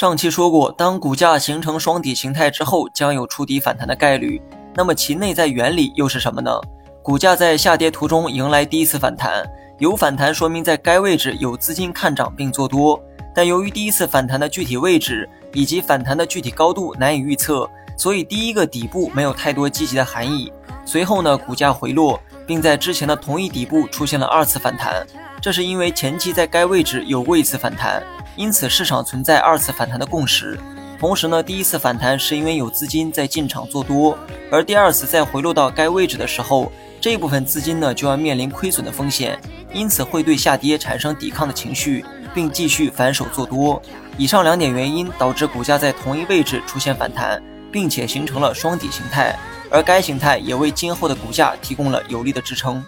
上期说过，当股价形成双底形态之后，将有触底反弹的概率。那么其内在原理又是什么呢？股价在下跌途中迎来第一次反弹，有反弹说明在该位置有资金看涨并做多，但由于第一次反弹的具体位置以及反弹的具体高度难以预测，所以第一个底部没有太多积极的含义。随后呢，股价回落，并在之前的同一底部出现了二次反弹，这是因为前期在该位置有过一次反弹。因此，市场存在二次反弹的共识。同时呢，第一次反弹是因为有资金在进场做多，而第二次再回落到该位置的时候，这部分资金呢就要面临亏损的风险，因此会对下跌产生抵抗的情绪，并继续反手做多。以上两点原因导致股价在同一位置出现反弹，并且形成了双底形态，而该形态也为今后的股价提供了有力的支撑。